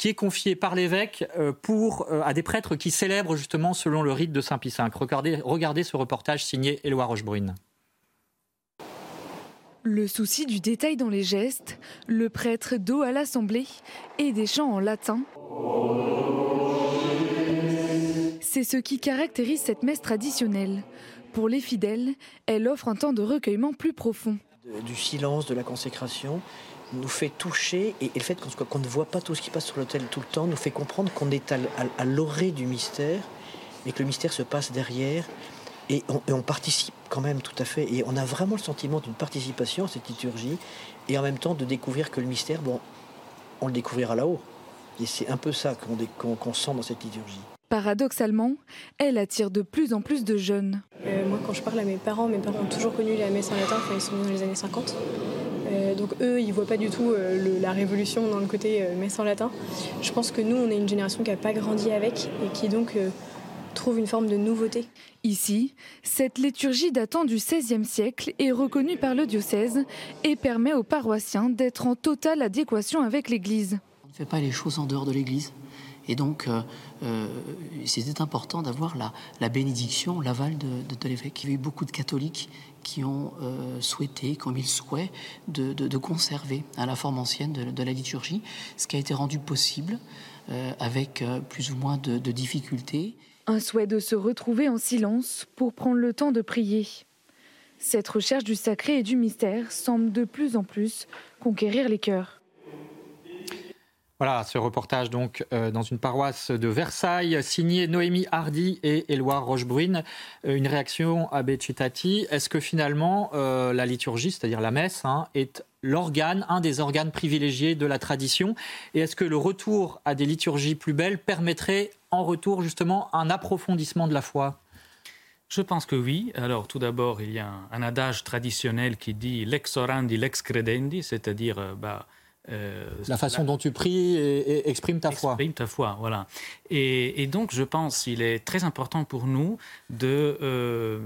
Speaker 1: qui est confiée par l'évêque pour à des prêtres qui célèbrent justement selon le rite de Saint Pie V. Regardez, regardez ce reportage signé Éloi Rochebrune.
Speaker 21: Le souci du détail dans les gestes, le prêtre dos à l'assemblée et des chants en latin. C'est ce qui caractérise cette messe traditionnelle. Pour les fidèles, elle offre un temps de recueillement plus profond.
Speaker 22: Du silence, de la consécration, nous fait toucher et, le fait qu'on ne voit pas tout ce qui passe sur l'autel tout le temps nous fait comprendre qu'on est à l'orée du mystère, mais que le mystère se passe derrière et on, participe quand même tout à fait. Et on a vraiment le sentiment d'une participation à cette liturgie. Et en même temps de découvrir que le mystère, bon, on le découvrira là-haut. Et c'est un peu ça qu'on sent dans cette liturgie.
Speaker 21: Paradoxalement, elle attire de plus en plus de jeunes.
Speaker 23: Euh, moi, quand je parle à mes parents, mes parents ont toujours connu la messe en latin, enfin, ils sont nés dans les années 50. Euh, donc eux, ils ne voient pas du tout euh, la révolution dans le côté messe en latin. Je pense que nous, on est une génération qui n'a pas grandi avec et qui donc trouve une forme de nouveauté.
Speaker 21: Ici, cette liturgie datant du XVIe siècle est reconnue par le diocèse et permet aux paroissiens d'être en totale adéquation avec l'Église.
Speaker 24: On ne fait pas les choses en dehors de l'Église. Et donc, euh, euh, c'était important d'avoir la, bénédiction, l'aval de, l'évêque. Il y a eu beaucoup de catholiques qui ont euh, souhaité, comme ils souhaitent, de, conserver à la forme ancienne de, la liturgie, ce qui a été rendu possible avec plus ou moins de difficultés.
Speaker 21: Un souhait de se retrouver en silence pour prendre le temps de prier. Cette recherche du sacré et du mystère semble de plus en plus conquérir les cœurs.
Speaker 1: Voilà, ce reportage donc euh, dans une paroisse de Versailles, signé Noémie Hardy et Éloi Rochebrune. Euh, une réaction à Becitati. Est-ce que finalement euh, la liturgie, c'est-à-dire la messe, hein, est l'organe, un des organes privilégiés de la tradition? Et est-ce que le retour à des liturgies plus belles permettrait en retour justement un approfondissement de la foi?
Speaker 14: Je pense que oui. Alors, tout d'abord, il y a un, adage traditionnel qui dit lex orandi, lex credendi, c'est-à-dire bah,
Speaker 1: euh, la façon dont tu pries et, exprime ta foi.
Speaker 14: Exprime ta foi, voilà. Et, donc, je pense qu'il est très important pour nous de euh,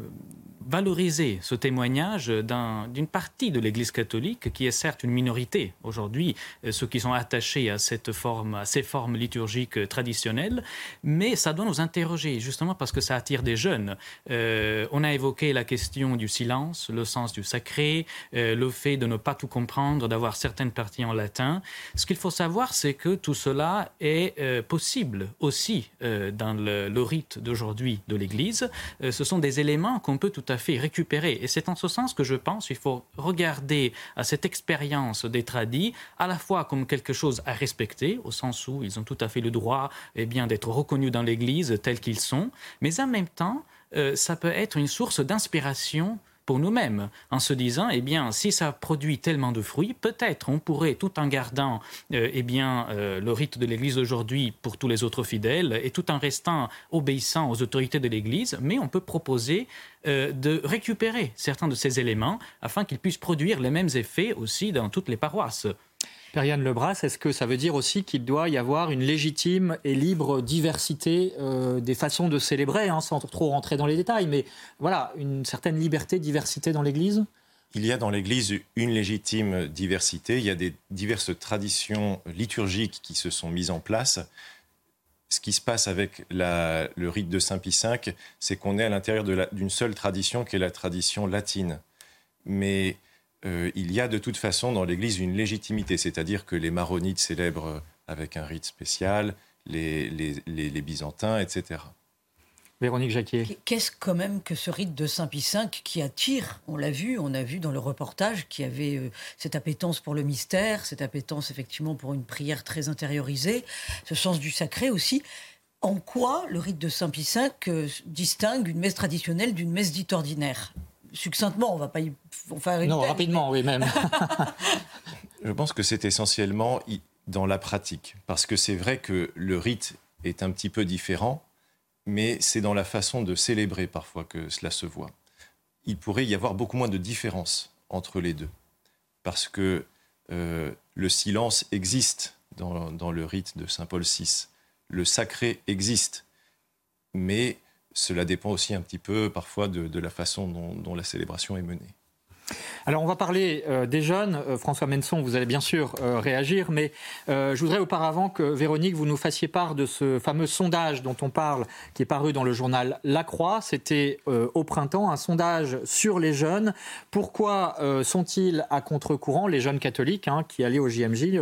Speaker 14: valoriser ce témoignage d'une partie de l'Église catholique, qui est certes une minorité aujourd'hui, euh, ceux qui sont attachés à, cette forme, à ces formes liturgiques traditionnelles, mais ça doit nous interroger, justement parce que ça attire des jeunes. Euh, on a évoqué la question du silence, le sens du sacré, le fait de ne pas tout comprendre, d'avoir certaines parties en latin. Ce qu'il faut savoir, c'est que tout cela est possible aussi dans le, rite d'aujourd'hui de l'Église. ce sont des éléments qu'on peut tout à fait récupérer. Et c'est en ce sens que je pense qu'il faut regarder à cette expérience des tradis à la fois comme quelque chose à respecter, au sens où ils ont tout à fait le droit eh bien, d'être reconnus dans l'Église tels qu'ils sont, mais en même temps, euh, ça peut être une source d'inspiration pour nous-mêmes, en se disant, eh bien, si ça produit tellement de fruits, peut-être on pourrait, tout en gardant euh, eh bien, euh, le rite de l'Église aujourd'hui pour tous les autres fidèles, et tout en restant obéissant aux autorités de l'Église, mais on peut proposer euh, de récupérer certains de ces éléments afin qu'ils puissent produire les mêmes effets aussi dans toutes les paroisses.
Speaker 1: Periane Lebras, est-ce que ça veut dire aussi qu'il doit y avoir une légitime et libre diversité euh, des façons de célébrer, hein, sans trop rentrer dans les détails, mais voilà, une certaine liberté, diversité dans l'Église?
Speaker 13: Il y a dans l'Église une légitime diversité, il y a des diverses traditions liturgiques qui se sont mises en place. Ce qui se passe avec le rite de Saint Pie V, c'est qu'on est à l'intérieur d'une seule tradition qui est la tradition latine. Mais euh, il y a de toute façon dans l'Église une légitimité, c'est-à-dire que les maronites célèbrent avec un rite spécial, les, byzantins, etc.
Speaker 1: Véronique Jacquier.
Speaker 2: Qu'est-ce quand même que ce rite de Saint-Pie V qui attire? On l'a vu, on a vu dans le reportage qu'il y avait euh, cette appétence pour le mystère, cette appétence effectivement pour une prière très intériorisée, ce sens du sacré aussi en quoi le rite de Saint-Pie V distingue une messe traditionnelle d'une messe dite ordinaire? Succinctement, on va pas y faire une.
Speaker 1: Non, rapidement, oui, même.
Speaker 13: Je pense que c'est essentiellement dans la pratique, parce que c'est vrai que le rite est un petit peu différent, mais c'est dans la façon de célébrer parfois que cela se voit. Il pourrait y avoir beaucoup moins de différence entre les deux, parce que euh, le silence existe dans, le rite de Saint Paul VI, le sacré existe, mais cela dépend aussi un petit peu parfois de, la façon dont la célébration est menée.
Speaker 1: Alors on va parler euh, des jeunes. Euh, François Menson, vous allez bien sûr euh, réagir, mais je voudrais auparavant que Véronique, vous nous fassiez part de ce fameux sondage dont on parle, qui est paru dans le journal La Croix. C'était au printemps, un sondage sur les jeunes. Pourquoi sont-ils à contre-courant, les jeunes catholiques hein, qui allaient au JMJ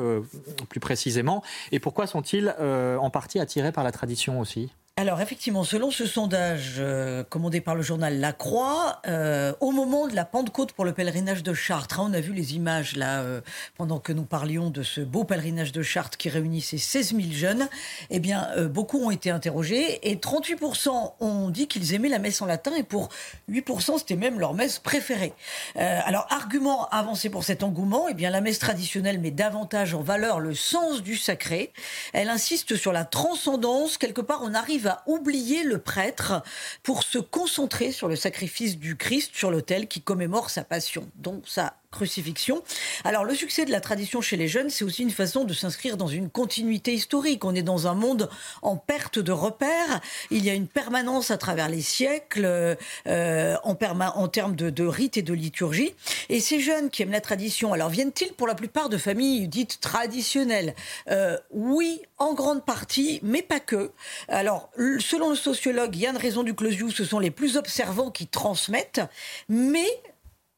Speaker 1: plus précisément, et pourquoi sont-ils en partie attirés par la tradition aussi?
Speaker 2: Alors effectivement, selon ce sondage euh, commandé par le journal La Croix, euh, au moment de la Pentecôte pour le pèlerinage de Chartres, hein, on a vu les images là euh, pendant que nous parlions de ce beau pèlerinage de Chartres qui réunissait 16 000 jeunes, eh bien beaucoup ont été interrogés et 38% ont dit qu'ils aimaient la messe en latin et pour 8% c'était même leur messe préférée. alors argument avancé pour cet engouement, eh bien la messe traditionnelle met davantage en valeur le sens du sacré. Elle insiste sur la transcendance. Quelque part, on arrive va oublier le prêtre pour se concentrer sur le sacrifice du Christ sur l'autel qui commémore sa passion. Donc ça crucifixion. Alors le succès de la tradition chez les jeunes, c'est aussi une façon de s'inscrire dans une continuité historique. On est dans un monde en perte de repères. Il y a une permanence à travers les siècles euh, en, en termes de, de rites et de liturgie. Et ces jeunes qui aiment la tradition, alors viennent-ils pour la plupart de familles dites traditionnelles? Euh, Oui, en grande partie, mais pas que. Alors, selon le sociologue Yann Raison du Closiou, ce sont les plus observants qui transmettent, mais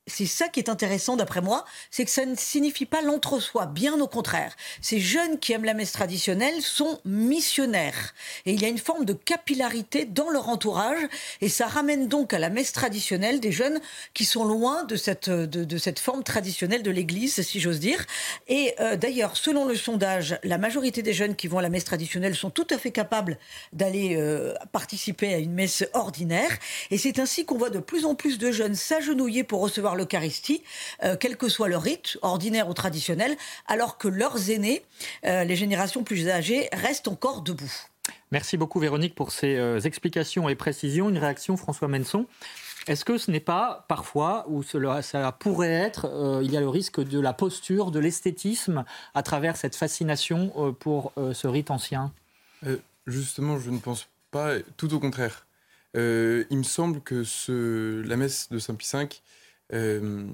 Speaker 2: c'est ça qui est intéressant d'après moi, c'est que ça ne signifie pas l'entre-soi, bien au contraire. Ces jeunes qui aiment la messe traditionnelle sont missionnaires. Et il y a une forme de capillarité dans leur entourage, et ça ramène donc à la messe traditionnelle des jeunes qui sont loin de cette, de, cette forme traditionnelle de l'Église, si j'ose dire. Et euh, d'ailleurs, selon le sondage, la majorité des jeunes qui vont à la messe traditionnelle sont tout à fait capables d'aller euh, participer à une messe ordinaire. Et c'est ainsi qu'on voit de plus en plus de jeunes s'agenouiller pour recevoir l'Eucharistie, euh, quel que soit le rite, ordinaire ou traditionnel, alors que leurs aînés, euh, les générations plus âgées, restent encore debout.
Speaker 1: Merci beaucoup Véronique pour ces euh, explications et précisions. Une réaction François Menson. Est-ce que ce n'est pas parfois, ou cela, ça pourrait être, il y a le risque de la posture, de l'esthétisme à travers cette fascination pour ce rite ancien?
Speaker 15: Justement, je ne pense pas, tout au contraire. il me semble que ce, la messe de Saint Pie V euh,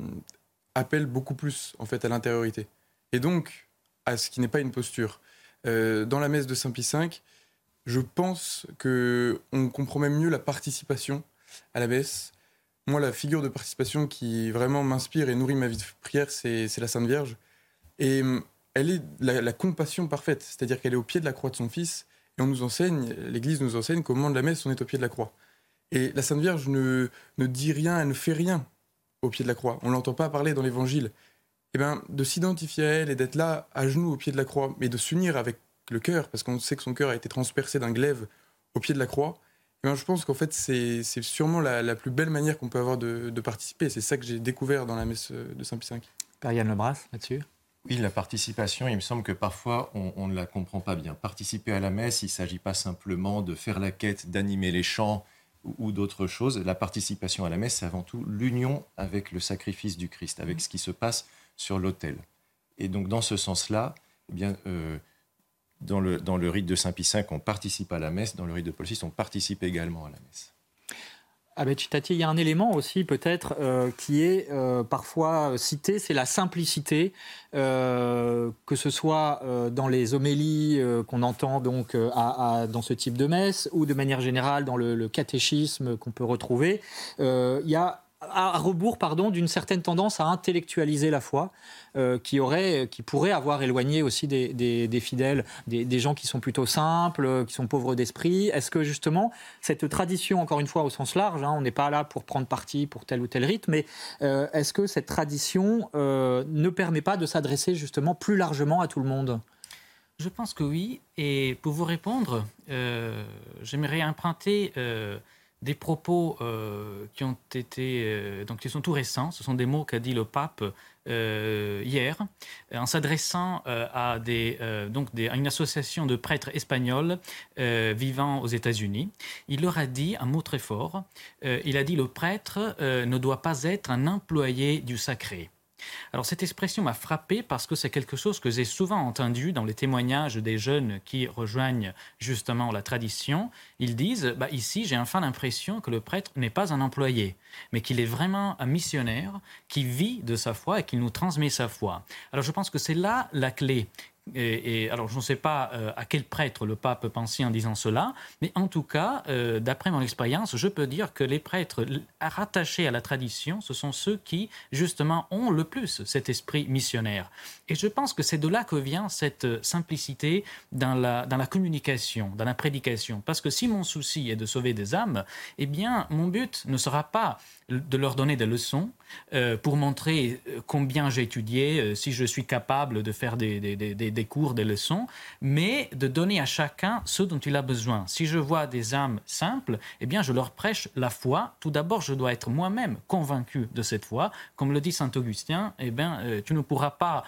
Speaker 15: appelle beaucoup plus en fait à l'intériorité et donc à ce qui n'est pas une posture. Euh, dans la messe de Saint Pie V, je pense que on comprend même mieux la participation à la messe. Moi, la figure de participation qui vraiment m'inspire et nourrit ma vie de prière, c'est la Sainte Vierge. Et euh, elle est la, compassion parfaite, c'est-à-dire qu'elle est au pied de la croix de son Fils, et on nous enseigne, l'Église nous enseigne qu'au moment de la messe, on est au pied de la croix. Et la Sainte Vierge ne, ne dit rien, elle ne fait rien au pied de la croix. On l'entend pas parler dans l'évangile. Eh bien, de s'identifier à elle et d'être là, à genoux au pied de la croix, mais de s'unir avec le cœur, parce qu'on sait que son cœur a été transpercé d'un glaive au pied de la croix, eh bien, je pense qu'en fait, c'est sûrement la, plus belle manière qu'on peut avoir de, participer. C'est ça que j'ai découvert dans la messe de Saint-Pie V.
Speaker 1: Père Yann Lebras, là-dessus?
Speaker 13: Oui, la participation, il me semble que parfois on, on ne la comprend pas bien. Participer à la messe, il ne s'agit pas simplement de faire la quête, d'animer les chants, ou d'autres choses. La participation à la messe, c'est avant tout l'union avec le sacrifice du Christ, avec ce qui se passe sur l'autel. Et donc, dans ce sens-là, eh bien, euh, dans, le, dans le rite de Saint Pie V, on participe à la messe. Dans le rite de Paul VI, on participe également à la messe.
Speaker 1: Ah ben, il y a un élément aussi peut-être euh, qui est euh, parfois cité, c'est la simplicité, euh, que ce soit dans les homélies qu'on entend donc dans ce type de messe ou de manière générale dans le, le catéchisme qu'on peut retrouver. Il y a à rebours pardon d'une certaine tendance à intellectualiser la foi euh, qui aurait qui pourrait avoir éloigné aussi des, des, fidèles des, gens qui sont plutôt simples qui sont pauvres d'esprit est-ce que justement cette tradition encore une fois au sens large hein, on n'est pas là pour prendre parti pour tel ou tel rite mais euh, est-ce que cette tradition euh, ne permet pas de s'adresser justement plus largement à tout le monde?
Speaker 14: Je pense que oui. Et pour vous répondre, j'aimerais emprunter des propos été, donc qui sont tout récents. Ce sont des mots qu'a dit le pape euh, hier en s'adressant euh, à, euh, à une association de prêtres espagnols vivant aux États-Unis. Il leur a dit un mot très fort. il a dit le prêtre ne doit pas être un employé du sacré. Alors cette expression m'a frappé parce que c'est quelque chose que j'ai souvent entendu dans les témoignages des jeunes qui rejoignent justement la tradition. Ils disent, bah, ici j'ai enfin l'impression que le prêtre n'est pas un employé, mais qu'il est vraiment un missionnaire qui vit de sa foi et qui nous transmet sa foi. Alors je pense que c'est là la clé. Et, alors, je ne sais pas euh, à quel prêtre le pape pensait en disant cela, mais en tout cas, euh, d'après mon expérience, je peux dire que les prêtres rattachés à la tradition, ce sont ceux qui, justement, ont le plus cet esprit missionnaire. Et je pense que c'est de là que vient cette simplicité dans la, dans la communication, dans la prédication. Parce que si mon souci est de sauver des âmes, eh bien, mon but ne sera pas de leur donner des leçons euh, pour montrer euh, combien j'ai étudié, euh, si je suis capable de faire des, des, des, des, cours, des leçons, mais de donner à chacun ce dont il a besoin. Si je vois des âmes simples, eh bien, je leur prêche la foi. Tout d'abord, je dois être moi-même convaincu de cette foi. Comme le dit saint Augustin, eh bien, tu ne pourras pas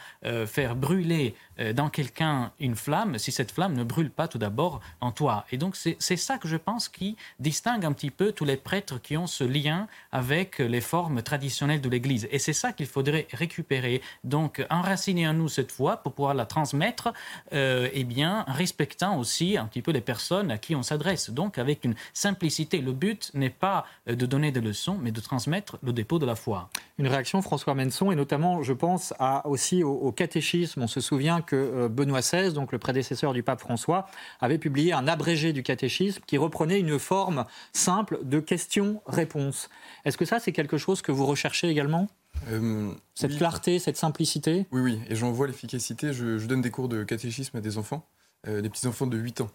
Speaker 14: faire brûler dans quelqu'un une flamme si cette flamme ne brûle pas tout d'abord en toi. Et donc, c'est ça que je pense qui distingue un petit peu tous les prêtres qui ont ce lien avec avec les formes traditionnelles de l'Église. Et c'est ça qu'il faudrait récupérer. Donc, enraciner en nous cette foi pour pouvoir la transmettre, euh, eh bien, respectant aussi un petit peu les personnes à qui on s'adresse. Donc, avec une simplicité. Le but n'est pas euh, de donner des leçons, mais de transmettre le dépôt de la foi.
Speaker 1: Une réaction, François Menson, et notamment, je pense à, aussi au, catéchisme. On se souvient que euh, Benoît XVI, donc le prédécesseur du pape François, avait publié un abrégé du catéchisme qui reprenait une forme simple de questions-réponses. Est-ce que ça, c'est quelque chose que vous recherchez également euh, Cette clarté, cette simplicité
Speaker 15: Oui, oui, et j'en vois l'efficacité. Je, donne des cours de catéchisme à des enfants, euh, des petits-enfants de 8 ans.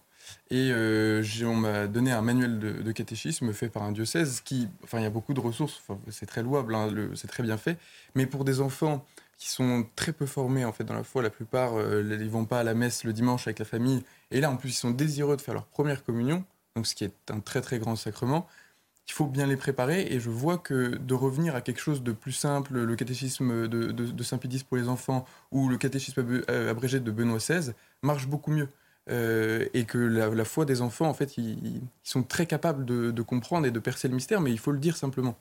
Speaker 15: Et euh, on m'a donné un manuel de, catéchisme fait par un diocèse qui, enfin, il y a beaucoup de ressources, c'est très louable, hein, c'est très bien fait. Mais pour des enfants qui sont très peu formés en fait dans la foi, la plupart, ils ils vont pas à la messe le dimanche avec la famille. Et là, en plus, ils sont désireux de faire leur première communion, donc ce qui est un très très grand sacrement il faut bien les préparer. Et je vois que de revenir à quelque chose de plus simple, le catéchisme de, Saint-Pédis pour les enfants ou le catéchisme euh, abrégé de Benoît XVI marche beaucoup mieux. Euh, et que la, foi des enfants, en fait, ils, sont très capables de, comprendre et de percer le mystère, mais il faut le dire simplement.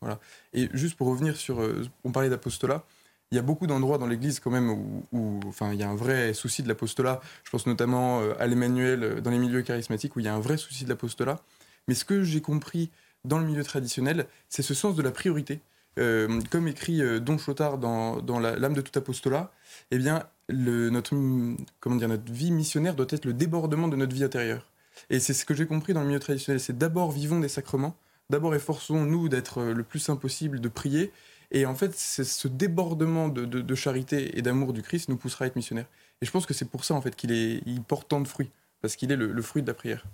Speaker 15: Voilà. Et juste pour revenir sur, euh, on parlait d'apostolat, il y a beaucoup d'endroits dans l'Église quand même où, enfin, il y a un vrai souci de l'apostolat. Je pense notamment à l'Emmanuel, dans les milieux charismatiques, où il y a un vrai souci de l'apostolat. Mais ce que j'ai compris dans le milieu traditionnel, c'est ce sens de la priorité. Euh, comme écrit euh, Don Chotard dans, dans L'âme de tout apostolat, eh bien, notre, comment dire, notre vie missionnaire doit être le débordement de notre vie intérieure. Et c'est ce que j'ai compris dans le milieu traditionnel, c'est d'abord vivons des sacrements, d'abord efforçons-nous d'être euh, le plus simple possible, de prier, et en fait, ce débordement de, de, charité et d'amour du Christ nous poussera à être missionnaires. Et je pense que c'est pour ça en fait qu'il il porte tant de fruits parce qu'il est le, fruit de la prière.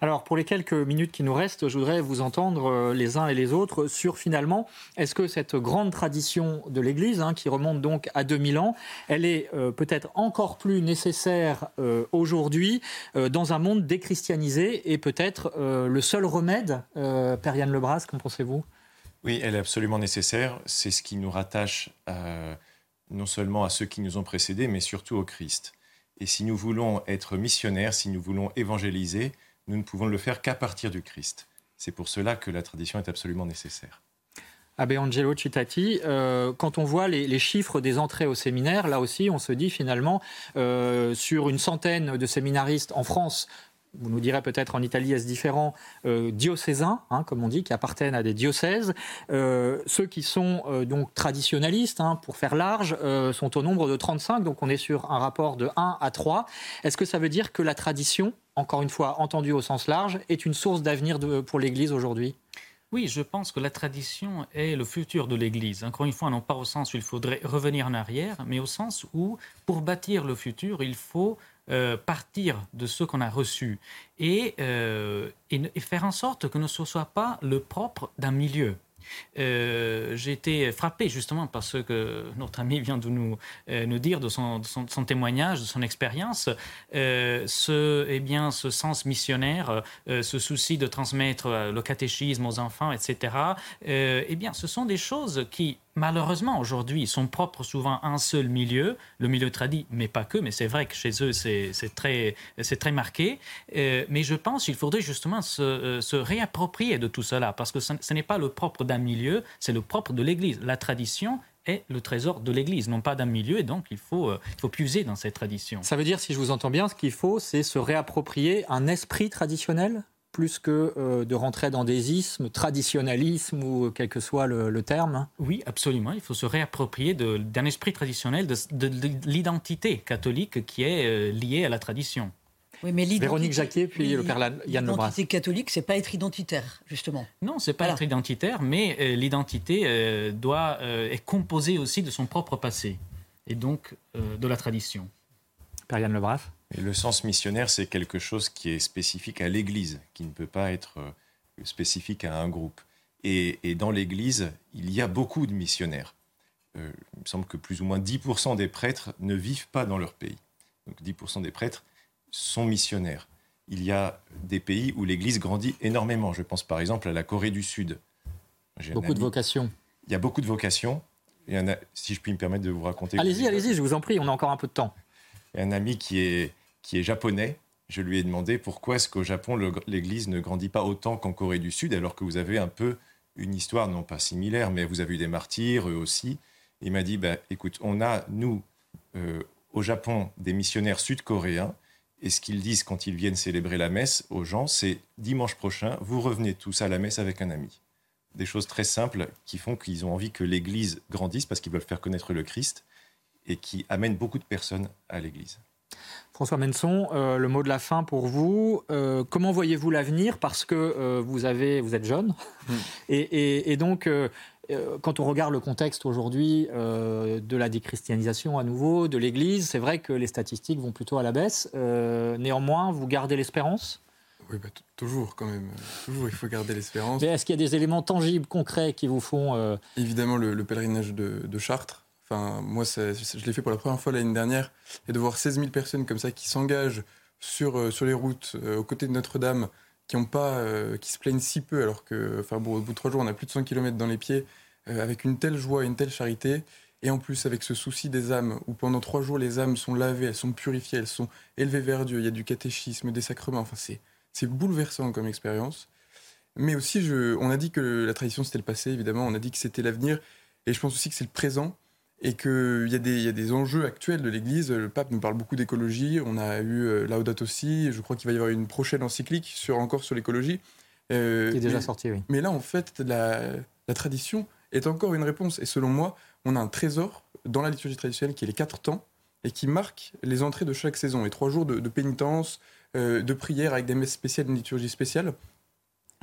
Speaker 1: Alors, pour les quelques minutes qui nous restent, je voudrais vous entendre euh, les uns et les autres sur finalement, est-ce que cette grande tradition de l'Église, hein, qui remonte donc à 2000 ans, elle est euh, peut-être encore plus nécessaire euh, aujourd'hui dans un monde déchristianisé et peut-être le seul remède, Père Yann Lebras, qu'en pensez-vous?
Speaker 13: Oui, elle est absolument nécessaire. C'est ce qui nous rattache non seulement à ceux qui nous ont précédés, mais surtout au Christ. Et si nous voulons être missionnaires, si nous voulons évangéliser, nous ne pouvons le faire qu'à partir du Christ. C'est pour cela que la tradition est absolument nécessaire.
Speaker 1: Abbé Angelo Cittati, euh, quand on voit les, chiffres des entrées au séminaire, là aussi, on se dit finalement, euh, sur une centaine de séminaristes en France, vous nous direz peut-être en Italie est-ce différent, euh, diocésains, hein, comme on dit, qui appartiennent à des diocèses. Euh, ceux qui sont euh, donc traditionnalistes, hein, pour faire large, sont au nombre de 35, donc on est sur un rapport de 1 à 3. Est-ce que ça veut dire que la tradition, encore une fois entendue au sens large, est une source d'avenir pour l'Église aujourd'hui?
Speaker 14: Oui, je pense que la tradition est le futur de l'Église. Encore une fois, non pas au sens où il faudrait revenir en arrière, mais au sens où, pour bâtir le futur, il faut euh, partir de ce qu'on a reçu et, euh, et, faire en sorte que ne ce soit pas le propre d'un milieu. Euh, j'ai été frappé justement par ce que notre ami vient de nous, nous dire, de son, son, témoignage, de son expérience. Ce, eh ce sens missionnaire, ce souci de transmettre le catéchisme aux enfants, etc., eh bien, ce sont des choses qui malheureusement, aujourd'hui, sont propres souvent à un seul milieu, le milieu tradit, mais pas que, mais c'est vrai que chez eux, c'est très, très marqué. Euh, mais je pense qu'il faudrait justement se, euh, réapproprier de tout cela, parce que ce, n'est pas le propre d'un milieu, c'est le propre de l'Église. La tradition est le trésor de l'Église, non pas d'un milieu, et donc il faut, euh, il faut puiser dans cette tradition.
Speaker 1: Ça veut dire, si je vous entends bien, ce qu'il faut, c'est se réapproprier un esprit traditionnel? Plus que euh, de rentrer dans des ismes, traditionnalisme ou quel que soit le, terme
Speaker 14: Oui, absolument. Il faut se réapproprier d'un esprit traditionnel, de, l'identité catholique qui est euh, liée à la tradition.
Speaker 1: Oui, mais Véronique Jacquet, puis le père Yann Lebras.
Speaker 2: L'identité catholique, c'est pas être identitaire, justement.
Speaker 14: Non, c'est pas être identitaire, mais euh, l'identité doit est composée aussi de son propre passé et donc de la tradition.
Speaker 1: Père Yann Lebras
Speaker 13: le sens missionnaire, c'est quelque chose qui est spécifique à l'Église, qui ne peut pas être euh, spécifique à un groupe. Et, dans l'Église, il y a beaucoup de missionnaires. Euh, il me semble que plus ou moins 10% des prêtres ne vivent pas dans leur pays. Donc 10% des prêtres sont missionnaires. Il y a des pays où l'Église grandit énormément. Je pense par exemple à la Corée du Sud.
Speaker 1: Beaucoup de vocations.
Speaker 13: Il y a beaucoup de vocations. Il y a, si je puis me permettre de vous raconter.
Speaker 1: Allez-y, allez-y, je vous en prie, on a encore un peu de temps.
Speaker 13: Il y a un ami qui est, qui est japonais. Je lui ai demandé pourquoi est-ce qu'au Japon, l'Église ne grandit pas autant qu'en Corée du Sud, alors que vous avez un peu une histoire, non pas similaire, mais vous avez eu des martyrs, eux aussi. Il m'a dit, bah, écoute, on a, nous, euh, au Japon, des missionnaires sud-coréens, et ce qu'ils disent quand ils viennent célébrer la messe aux gens, c'est dimanche prochain, vous revenez tous à la messe avec un ami. Des choses très simples qui font qu'ils ont envie que l'Église grandisse parce qu'ils veulent faire connaître le Christ et qui amènent beaucoup de personnes à l'Église.
Speaker 1: François Menson, euh, le mot de la fin pour vous. Euh, comment voyez-vous l'avenir? Parce que euh, vous, avez, vous êtes jeune. Hmm. Et, donc, quand on regarde le contexte aujourd'hui de la déchristianisation à nouveau, de l'Église, c'est vrai que les statistiques vont plutôt à la baisse. néanmoins, vous gardez l'espérance?
Speaker 15: Oui, bah, toujours quand même. Toujours, il faut garder l'espérance.
Speaker 1: Mais est-ce qu'il y a des éléments tangibles, concrets qui vous font...
Speaker 15: Évidemment, le, pèlerinage de Chartres Enfin, moi, je l'ai fait pour la première fois l'année dernière, et de voir 16 000 personnes comme ça qui s'engagent sur, euh, sur les routes euh, aux côtés de Notre-Dame, qui euh, qui se plaignent si peu, alors que, enfin, bon, au bout de trois jours, on a plus de 100 km dans les pieds, avec une telle joie et une telle charité, et en plus avec ce souci des âmes, où pendant trois jours les âmes sont lavées, elles sont purifiées, elles sont élevées vers Dieu, il y a du catéchisme, des sacrements, enfin c'est, bouleversant comme expérience. Mais aussi, on a dit que la tradition c'était le passé, évidemment, on a dit que c'était l'avenir, et je pense aussi que c'est le présent, et qu'il y, y, a des enjeux actuels de l'Église. Le pape nous parle beaucoup d'écologie. On a eu euh, Laudato aussi. Je crois qu'il va y avoir une prochaine encyclique sur, encore sur l'écologie.
Speaker 1: Euh, qui est déjà sortie, oui.
Speaker 15: Mais là, en fait, la, la, tradition est encore une réponse. Et selon moi, on a un trésor dans la liturgie traditionnelle qui est les quatre temps et qui marque les entrées de chaque saison. Les trois jours de, pénitence, euh, de prière avec des messes spéciales, une liturgie spéciale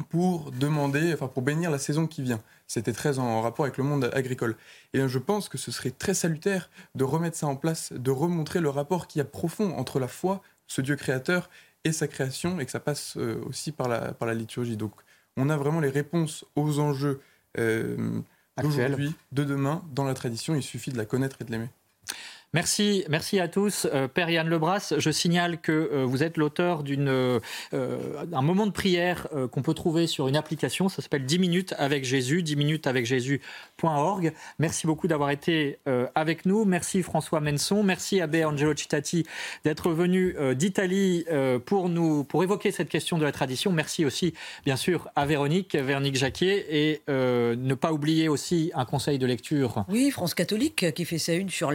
Speaker 15: pour demander, enfin pour bénir la saison qui vient. C'était très en rapport avec le monde agricole. Et je pense que ce serait très salutaire de remettre ça en place, de remontrer le rapport qui y a profond entre la foi, ce Dieu créateur, et sa création, et que ça passe euh, aussi par la, par la liturgie. Donc on a vraiment les réponses aux enjeux euh, d'aujourd'hui, de demain, dans la tradition. Il suffit de la connaître et de l'aimer.
Speaker 1: Merci, merci à tous. Euh, Père Yann Lebras, je signale que euh, vous êtes l'auteur euh, d'un moment de prière qu'on peut trouver sur une application. Ça s'appelle 10 minutes avec Jésus, 10 minutes avec Jésus.org. Merci beaucoup d'avoir été avec nous. Merci François Menson. Merci Abbé Angelo Cittati d'être venu d'Italie pour nous pour évoquer cette question de la tradition. Merci aussi, bien sûr, à Véronique, Véronique Jacquier et ne pas oublier aussi un conseil de lecture.
Speaker 2: Oui, France catholique qui fait sa une sur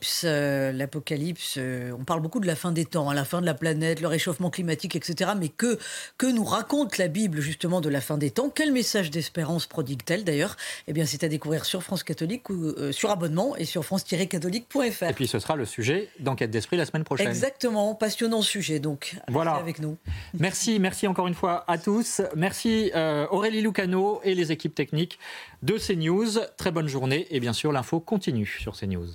Speaker 2: l'Apocalypse euh, l'Apocalypse, euh, on parle beaucoup de la fin des temps, à hein, la fin de la planète, le réchauffement climatique, etc. Mais que, que nous raconte la Bible justement de la fin des temps? Quel message d'espérance prodigue-t-elle d'ailleurs? Eh bien, c'est à découvrir sur France Catholique ou euh, sur abonnement et sur france-catholique.fr.
Speaker 1: Et puis ce sera le sujet d'enquête d'esprit la semaine prochaine.
Speaker 2: Exactement, passionnant sujet donc.
Speaker 1: Voilà.
Speaker 2: Avec nous.
Speaker 1: Merci, merci encore une fois à tous. Merci Aurélie Lucano et les équipes techniques de CNews. Très bonne journée et bien sûr l'info continue sur CNews.